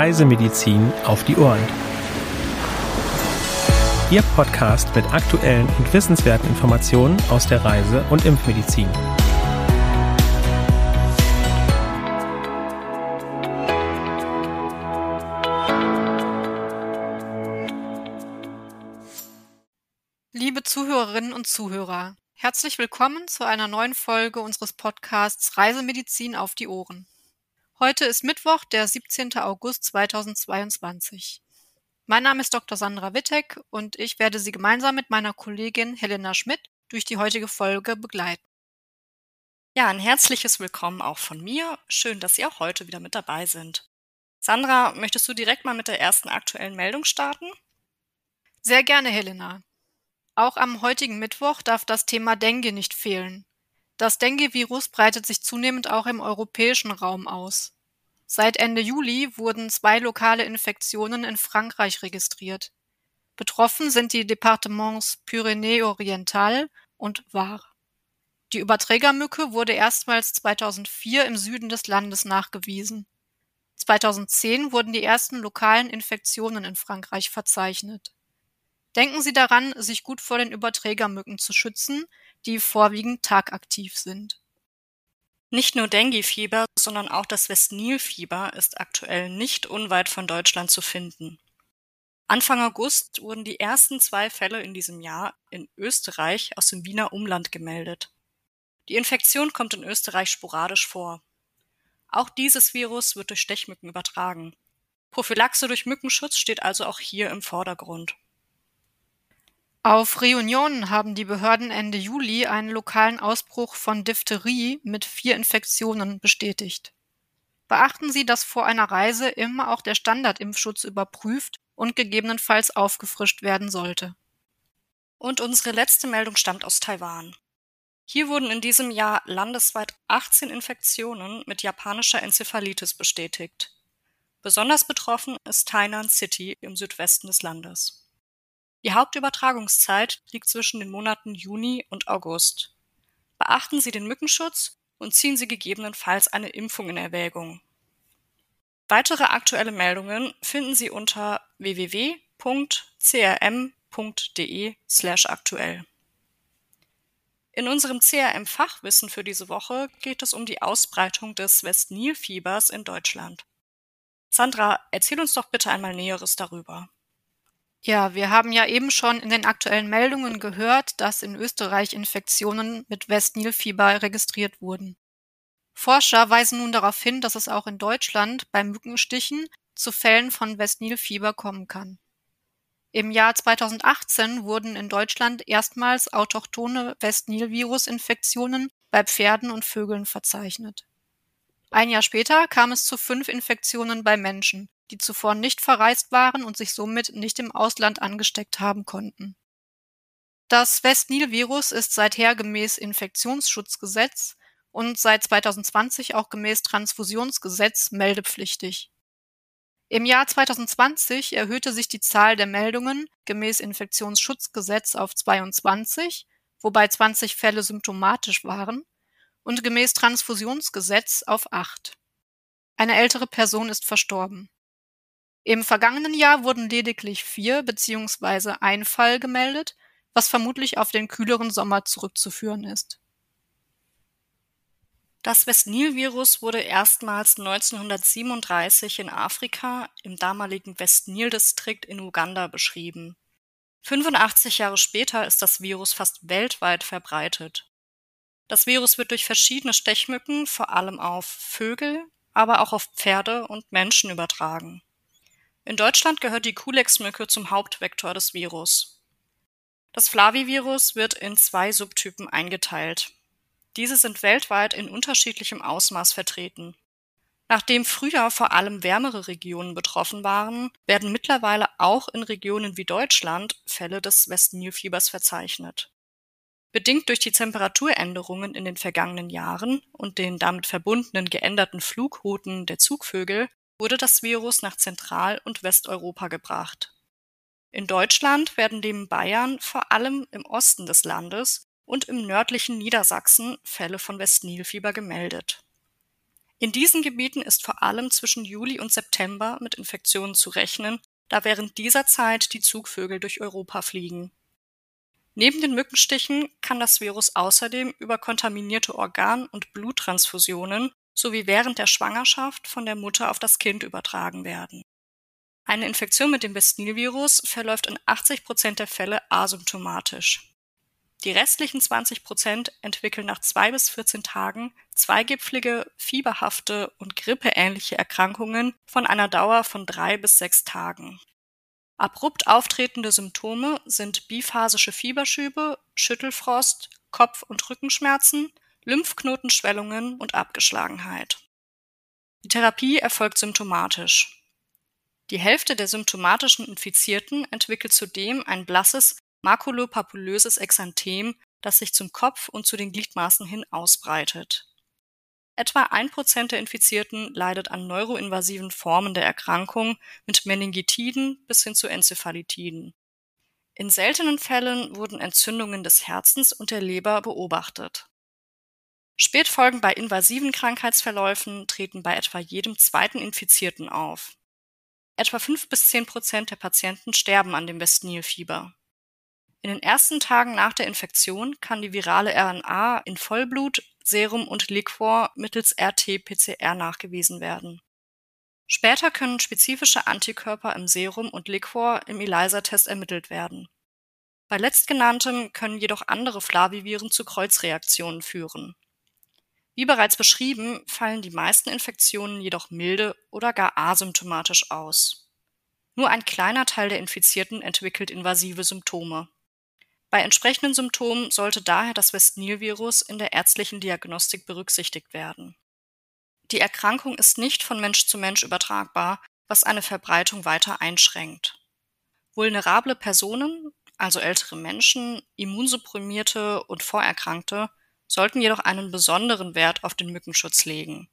Reisemedizin auf die Ohren. Ihr Podcast mit aktuellen und wissenswerten Informationen aus der Reise- und Impfmedizin. Liebe Zuhörerinnen und Zuhörer, herzlich willkommen zu einer neuen Folge unseres Podcasts Reisemedizin auf die Ohren. Heute ist Mittwoch, der 17. August 2022. Mein Name ist Dr. Sandra Wittek und ich werde Sie gemeinsam mit meiner Kollegin Helena Schmidt durch die heutige Folge begleiten. Ja, ein herzliches Willkommen auch von mir. Schön, dass Sie auch heute wieder mit dabei sind. Sandra, möchtest du direkt mal mit der ersten aktuellen Meldung starten? Sehr gerne, Helena. Auch am heutigen Mittwoch darf das Thema Dengue nicht fehlen. Das Dengue-Virus breitet sich zunehmend auch im europäischen Raum aus. Seit Ende Juli wurden zwei lokale Infektionen in Frankreich registriert. Betroffen sind die Departements Pyrénées-Oriental und Var. Die Überträgermücke wurde erstmals 2004 im Süden des Landes nachgewiesen. 2010 wurden die ersten lokalen Infektionen in Frankreich verzeichnet. Denken Sie daran, sich gut vor den Überträgermücken zu schützen, die vorwiegend tagaktiv sind. Nicht nur Dengue-Fieber, sondern auch das Westnil-Fieber ist aktuell nicht unweit von Deutschland zu finden. Anfang August wurden die ersten zwei Fälle in diesem Jahr in Österreich aus dem Wiener Umland gemeldet. Die Infektion kommt in Österreich sporadisch vor. Auch dieses Virus wird durch Stechmücken übertragen. Prophylaxe durch Mückenschutz steht also auch hier im Vordergrund. Auf Reunion haben die Behörden Ende Juli einen lokalen Ausbruch von Diphtherie mit vier Infektionen bestätigt. Beachten Sie, dass vor einer Reise immer auch der Standardimpfschutz überprüft und gegebenenfalls aufgefrischt werden sollte. Und unsere letzte Meldung stammt aus Taiwan. Hier wurden in diesem Jahr landesweit 18 Infektionen mit japanischer Enzephalitis bestätigt. Besonders betroffen ist Tainan City im Südwesten des Landes. Die Hauptübertragungszeit liegt zwischen den Monaten Juni und August. Beachten Sie den Mückenschutz und ziehen Sie gegebenenfalls eine Impfung in Erwägung. Weitere aktuelle Meldungen finden Sie unter www.crm.de/aktuell. In unserem CRM-Fachwissen für diese Woche geht es um die Ausbreitung des Westnil-Fiebers in Deutschland. Sandra, erzähl uns doch bitte einmal Näheres darüber. Ja, wir haben ja eben schon in den aktuellen Meldungen gehört, dass in Österreich Infektionen mit Westnilfieber registriert wurden. Forscher weisen nun darauf hin, dass es auch in Deutschland bei Mückenstichen zu Fällen von Westnilfieber kommen kann. Im Jahr 2018 wurden in Deutschland erstmals autochthone Westnil-Virus-Infektionen bei Pferden und Vögeln verzeichnet. Ein Jahr später kam es zu fünf Infektionen bei Menschen, die zuvor nicht verreist waren und sich somit nicht im Ausland angesteckt haben konnten. Das West-Nil-Virus ist seither gemäß Infektionsschutzgesetz und seit 2020 auch gemäß Transfusionsgesetz meldepflichtig. Im Jahr 2020 erhöhte sich die Zahl der Meldungen gemäß Infektionsschutzgesetz auf 22, wobei 20 Fälle symptomatisch waren, und gemäß Transfusionsgesetz auf 8. Eine ältere Person ist verstorben. Im vergangenen Jahr wurden lediglich vier beziehungsweise ein Fall gemeldet, was vermutlich auf den kühleren Sommer zurückzuführen ist. Das Westnil-Virus wurde erstmals 1937 in Afrika im damaligen Westnil-Distrikt in Uganda beschrieben. 85 Jahre später ist das Virus fast weltweit verbreitet. Das Virus wird durch verschiedene Stechmücken vor allem auf Vögel, aber auch auf Pferde und Menschen übertragen. In Deutschland gehört die Culex-Mücke zum Hauptvektor des Virus. Das Flavivirus wird in zwei Subtypen eingeteilt. Diese sind weltweit in unterschiedlichem Ausmaß vertreten. Nachdem früher vor allem wärmere Regionen betroffen waren, werden mittlerweile auch in Regionen wie Deutschland Fälle des West-Nil-Fiebers verzeichnet. Bedingt durch die Temperaturänderungen in den vergangenen Jahren und den damit verbundenen geänderten Flugrouten der Zugvögel wurde das Virus nach Zentral- und Westeuropa gebracht. In Deutschland werden neben Bayern vor allem im Osten des Landes und im nördlichen Niedersachsen Fälle von Westnilfieber gemeldet. In diesen Gebieten ist vor allem zwischen Juli und September mit Infektionen zu rechnen, da während dieser Zeit die Zugvögel durch Europa fliegen. Neben den Mückenstichen kann das Virus außerdem über kontaminierte Organ- und Bluttransfusionen sowie während der Schwangerschaft von der Mutter auf das Kind übertragen werden. Eine Infektion mit dem West-Nil-Virus verläuft in 80 Prozent der Fälle asymptomatisch. Die restlichen 20 Prozent entwickeln nach zwei bis 14 Tagen zweigipfelige, fieberhafte und grippeähnliche Erkrankungen von einer Dauer von drei bis sechs Tagen. Abrupt auftretende Symptome sind biphasische Fieberschübe, Schüttelfrost, Kopf- und Rückenschmerzen, Lymphknotenschwellungen und Abgeschlagenheit. Die Therapie erfolgt symptomatisch. Die Hälfte der symptomatischen Infizierten entwickelt zudem ein blasses makulopapulöses Exanthem, das sich zum Kopf und zu den Gliedmaßen hin ausbreitet. Etwa ein Prozent der Infizierten leidet an neuroinvasiven Formen der Erkrankung mit Meningitiden bis hin zu Enzephalitiden. In seltenen Fällen wurden Entzündungen des Herzens und der Leber beobachtet. Spätfolgen bei invasiven Krankheitsverläufen treten bei etwa jedem zweiten Infizierten auf. Etwa fünf bis zehn Prozent der Patienten sterben an dem Westnilfieber. In den ersten Tagen nach der Infektion kann die virale RNA in Vollblut, Serum und Liquor mittels RT-PCR nachgewiesen werden. Später können spezifische Antikörper im Serum und Liquor im ELISA-Test ermittelt werden. Bei letztgenanntem können jedoch andere Flaviviren zu Kreuzreaktionen führen. Wie bereits beschrieben, fallen die meisten Infektionen jedoch milde oder gar asymptomatisch aus. Nur ein kleiner Teil der Infizierten entwickelt invasive Symptome. Bei entsprechenden Symptomen sollte daher das West-Nil-Virus in der ärztlichen Diagnostik berücksichtigt werden. Die Erkrankung ist nicht von Mensch zu Mensch übertragbar, was eine Verbreitung weiter einschränkt. Vulnerable Personen, also ältere Menschen, Immunsupprimierte und Vorerkrankte, sollten jedoch einen besonderen Wert auf den Mückenschutz legen.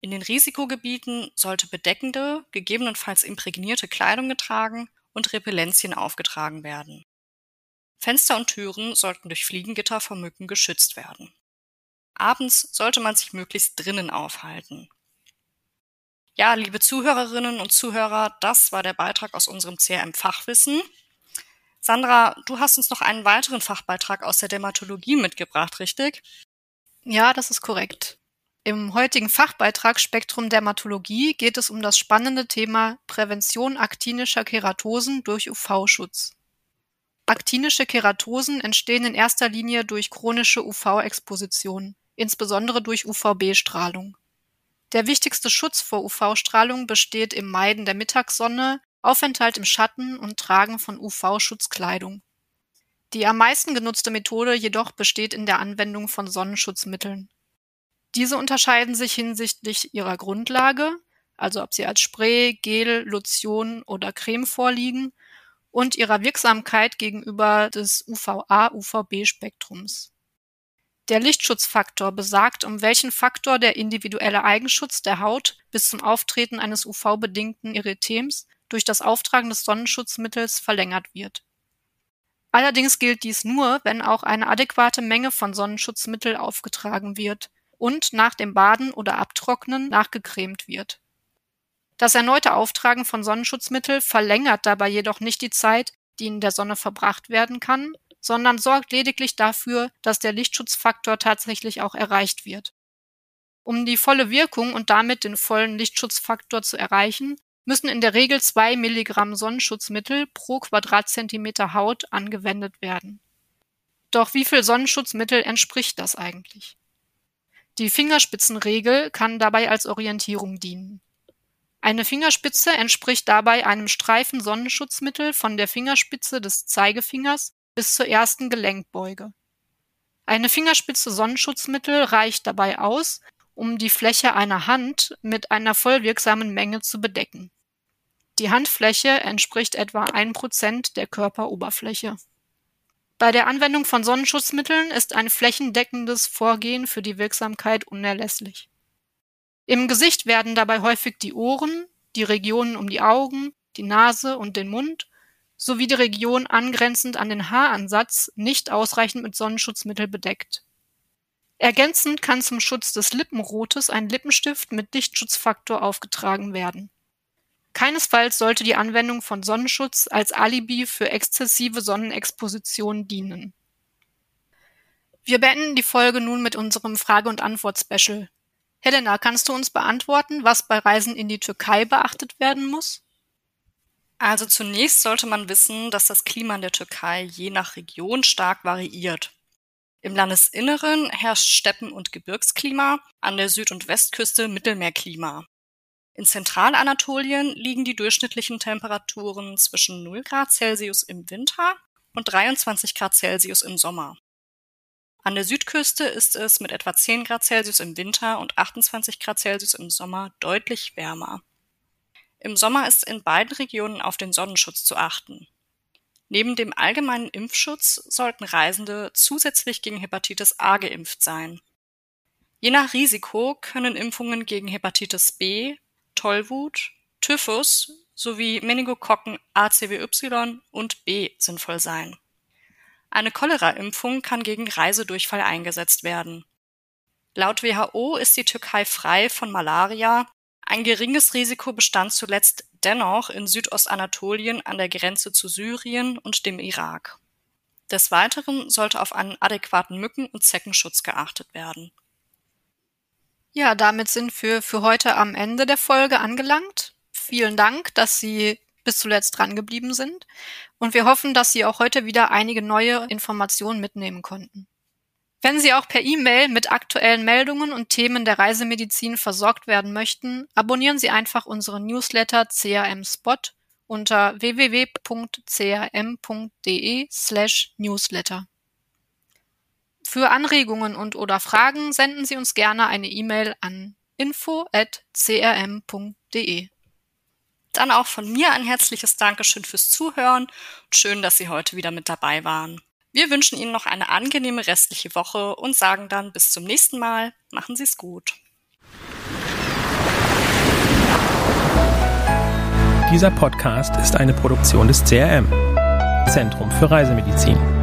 In den Risikogebieten sollte bedeckende, gegebenenfalls imprägnierte Kleidung getragen und Repellenzien aufgetragen werden. Fenster und Türen sollten durch Fliegengitter vor Mücken geschützt werden. Abends sollte man sich möglichst drinnen aufhalten. Ja, liebe Zuhörerinnen und Zuhörer, das war der Beitrag aus unserem CRM Fachwissen. Sandra, du hast uns noch einen weiteren Fachbeitrag aus der Dermatologie mitgebracht, richtig? Ja, das ist korrekt. Im heutigen Fachbeitrag Spektrum Dermatologie geht es um das spannende Thema Prävention aktinischer Keratosen durch UV-Schutz. Aktinische Keratosen entstehen in erster Linie durch chronische UV-Exposition, insbesondere durch UVB-Strahlung. Der wichtigste Schutz vor UV-Strahlung besteht im Meiden der Mittagssonne, Aufenthalt im Schatten und Tragen von UV-Schutzkleidung. Die am meisten genutzte Methode jedoch besteht in der Anwendung von Sonnenschutzmitteln. Diese unterscheiden sich hinsichtlich ihrer Grundlage, also ob sie als Spray, Gel, Lotion oder Creme vorliegen, und ihrer Wirksamkeit gegenüber des UVA-UVB-Spektrums. Der Lichtschutzfaktor besagt, um welchen Faktor der individuelle Eigenschutz der Haut bis zum Auftreten eines UV-bedingten Erythems durch das Auftragen des Sonnenschutzmittels verlängert wird. Allerdings gilt dies nur, wenn auch eine adäquate Menge von Sonnenschutzmittel aufgetragen wird und nach dem Baden oder Abtrocknen nachgecremt wird. Das erneute Auftragen von Sonnenschutzmittel verlängert dabei jedoch nicht die Zeit, die in der Sonne verbracht werden kann, sondern sorgt lediglich dafür, dass der Lichtschutzfaktor tatsächlich auch erreicht wird. Um die volle Wirkung und damit den vollen Lichtschutzfaktor zu erreichen, müssen in der Regel zwei Milligramm Sonnenschutzmittel pro Quadratzentimeter Haut angewendet werden. Doch wie viel Sonnenschutzmittel entspricht das eigentlich? Die Fingerspitzenregel kann dabei als Orientierung dienen. Eine Fingerspitze entspricht dabei einem Streifen Sonnenschutzmittel von der Fingerspitze des Zeigefingers bis zur ersten Gelenkbeuge. Eine Fingerspitze Sonnenschutzmittel reicht dabei aus, um die Fläche einer Hand mit einer vollwirksamen Menge zu bedecken. Die Handfläche entspricht etwa ein Prozent der Körperoberfläche. Bei der Anwendung von Sonnenschutzmitteln ist ein flächendeckendes Vorgehen für die Wirksamkeit unerlässlich. Im Gesicht werden dabei häufig die Ohren, die Regionen um die Augen, die Nase und den Mund sowie die Region angrenzend an den Haaransatz nicht ausreichend mit Sonnenschutzmittel bedeckt. Ergänzend kann zum Schutz des Lippenrotes ein Lippenstift mit Lichtschutzfaktor aufgetragen werden. Keinesfalls sollte die Anwendung von Sonnenschutz als Alibi für exzessive Sonnenexposition dienen. Wir beenden die Folge nun mit unserem Frage- und Antwort-Special. Helena, kannst du uns beantworten, was bei Reisen in die Türkei beachtet werden muss? Also zunächst sollte man wissen, dass das Klima in der Türkei je nach Region stark variiert. Im Landesinneren herrscht Steppen- und Gebirgsklima, an der Süd- und Westküste Mittelmeerklima. In Zentralanatolien liegen die durchschnittlichen Temperaturen zwischen 0 Grad Celsius im Winter und 23 Grad Celsius im Sommer. An der Südküste ist es mit etwa 10 Grad Celsius im Winter und 28 Grad Celsius im Sommer deutlich wärmer. Im Sommer ist in beiden Regionen auf den Sonnenschutz zu achten. Neben dem allgemeinen Impfschutz sollten Reisende zusätzlich gegen Hepatitis A geimpft sein. Je nach Risiko können Impfungen gegen Hepatitis B, Tollwut, Typhus sowie Meningokokken ACWY und B sinnvoll sein. Eine Cholera-Impfung kann gegen Reisedurchfall eingesetzt werden. Laut WHO ist die Türkei frei von Malaria, ein geringes Risiko bestand zuletzt dennoch in Südostanatolien an der Grenze zu Syrien und dem Irak. Des Weiteren sollte auf einen adäquaten Mücken- und Zeckenschutz geachtet werden. Ja, damit sind wir für heute am Ende der Folge angelangt. Vielen Dank, dass Sie bis zuletzt dran geblieben sind. Und wir hoffen, dass Sie auch heute wieder einige neue Informationen mitnehmen konnten. Wenn Sie auch per E-Mail mit aktuellen Meldungen und Themen der Reisemedizin versorgt werden möchten, abonnieren Sie einfach unseren Newsletter CRM Spot unter www.crm.de/newsletter. Für Anregungen und oder Fragen senden Sie uns gerne eine E-Mail an info@crm.de. Dann auch von mir ein herzliches Dankeschön fürs Zuhören und schön, dass Sie heute wieder mit dabei waren. Wir wünschen Ihnen noch eine angenehme restliche Woche und sagen dann bis zum nächsten Mal. Machen Sie es gut. Dieser Podcast ist eine Produktion des CRM, Zentrum für Reisemedizin.